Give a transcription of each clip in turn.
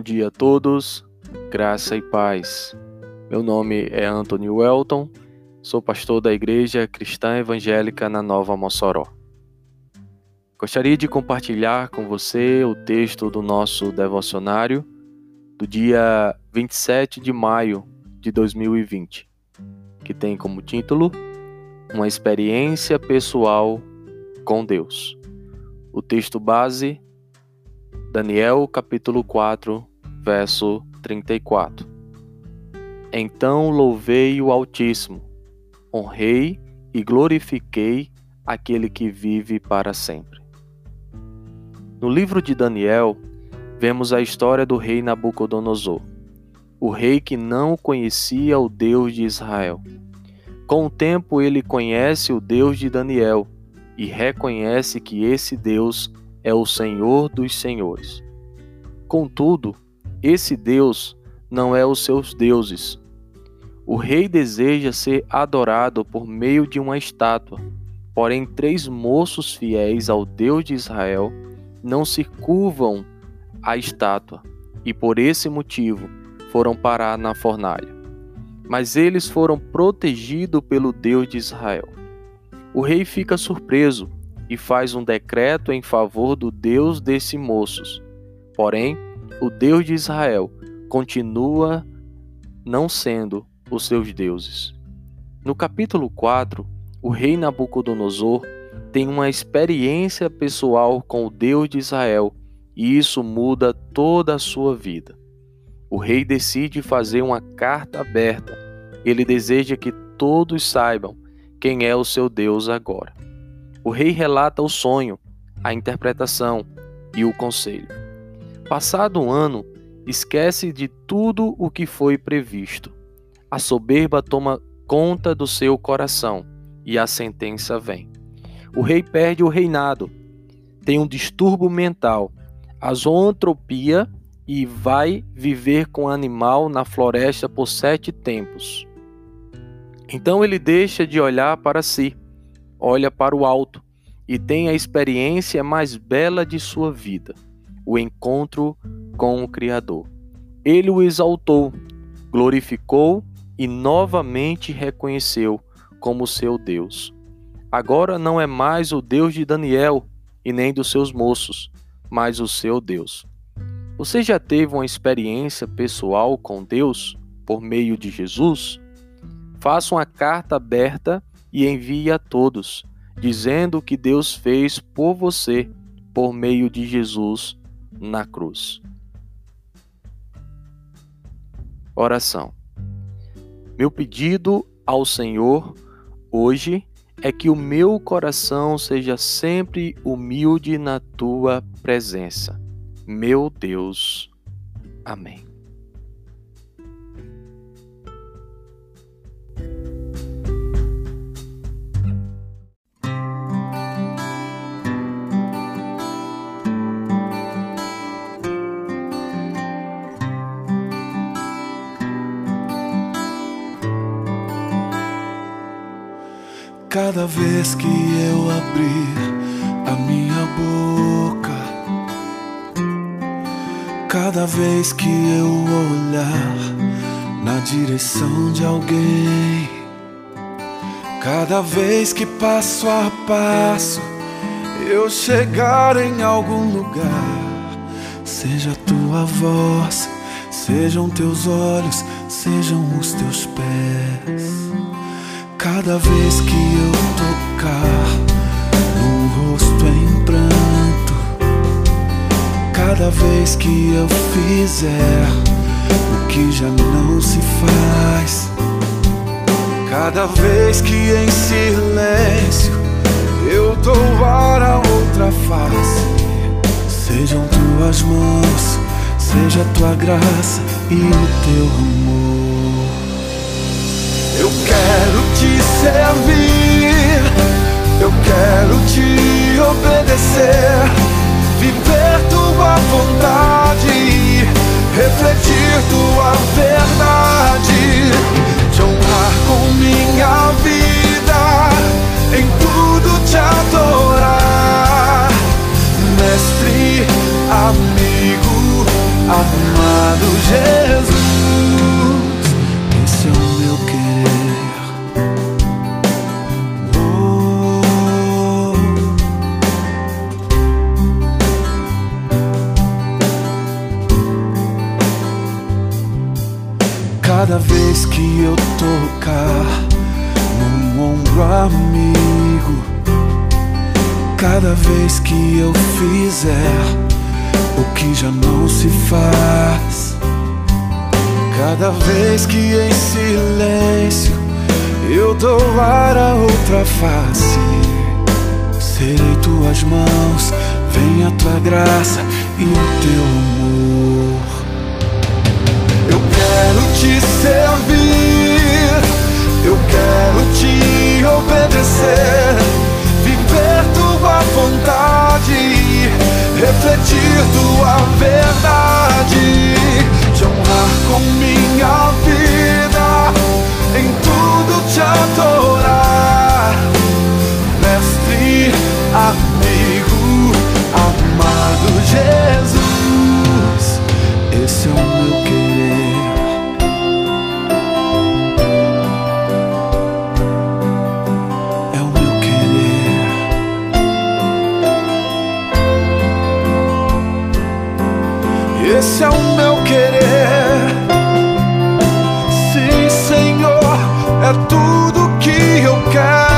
Bom dia a todos, graça e paz. Meu nome é Anthony Welton, sou pastor da Igreja Cristã Evangélica na Nova Mossoró. Gostaria de compartilhar com você o texto do nosso devocionário do dia 27 de maio de 2020, que tem como título Uma experiência pessoal com Deus. O texto base Daniel capítulo 4, verso 34. Então louvei o Altíssimo, honrei e glorifiquei aquele que vive para sempre. No livro de Daniel, vemos a história do rei Nabucodonosor, o rei que não conhecia o Deus de Israel. Com o tempo, ele conhece o Deus de Daniel e reconhece que esse Deus é o Senhor dos Senhores. Contudo, esse Deus não é os seus deuses. O rei deseja ser adorado por meio de uma estátua, porém, três moços fiéis ao Deus de Israel não se curvam à estátua e, por esse motivo, foram parar na fornalha. Mas eles foram protegidos pelo Deus de Israel. O rei fica surpreso e faz um decreto em favor do Deus desses moços. Porém, o Deus de Israel continua não sendo os seus deuses. No capítulo 4, o rei Nabucodonosor tem uma experiência pessoal com o Deus de Israel e isso muda toda a sua vida. O rei decide fazer uma carta aberta. Ele deseja que todos saibam quem é o seu Deus agora. O rei relata o sonho, a interpretação e o conselho. Passado um ano, esquece de tudo o que foi previsto. A soberba toma conta do seu coração e a sentença vem. O rei perde o reinado, tem um distúrbio mental, a zoantropia e vai viver com animal na floresta por sete tempos. Então ele deixa de olhar para si olha para o alto e tem a experiência mais bela de sua vida, o encontro com o Criador. Ele o exaltou, glorificou e novamente reconheceu como seu Deus. Agora não é mais o Deus de Daniel e nem dos seus moços, mas o seu Deus. Você já teve uma experiência pessoal com Deus por meio de Jesus? Faça uma carta aberta e envie a todos, dizendo o que Deus fez por você por meio de Jesus na cruz. Oração. Meu pedido ao Senhor hoje é que o meu coração seja sempre humilde na tua presença. Meu Deus. Amém. Cada vez que eu abrir a minha boca, cada vez que eu olhar na direção de alguém, cada vez que passo a passo eu chegar em algum lugar, seja tua voz, sejam teus olhos, sejam os teus pés. Cada vez que eu tocar num rosto em pranto, cada vez que eu fizer o que já não se faz, cada vez que em silêncio eu dou a outra face, sejam tuas mãos, seja tua graça e o teu amor. Eu quero te servir, eu quero te obedecer, viver tua vontade, refletir tua verdade, que eu tocar num ombro amigo, cada vez que eu fizer o que já não se faz, cada vez que em silêncio eu dou a outra face, serei tuas mãos, vem a tua graça e o teu amor. Te servir, eu quero te obedecer, viver tua vontade, refletir tua verdade, te honrar com Esse é o meu querer. Sim, Senhor, é tudo que eu quero.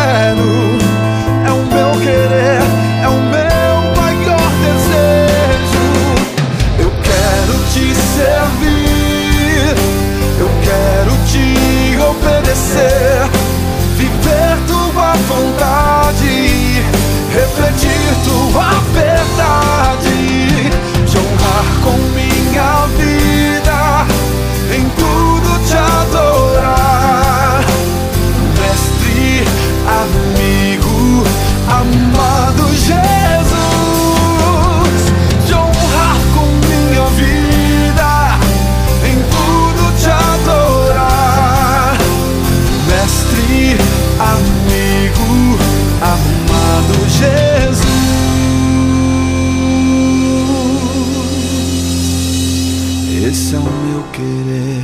Esse é meu querer.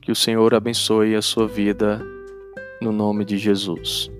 Que o Senhor abençoe a sua vida no nome de Jesus.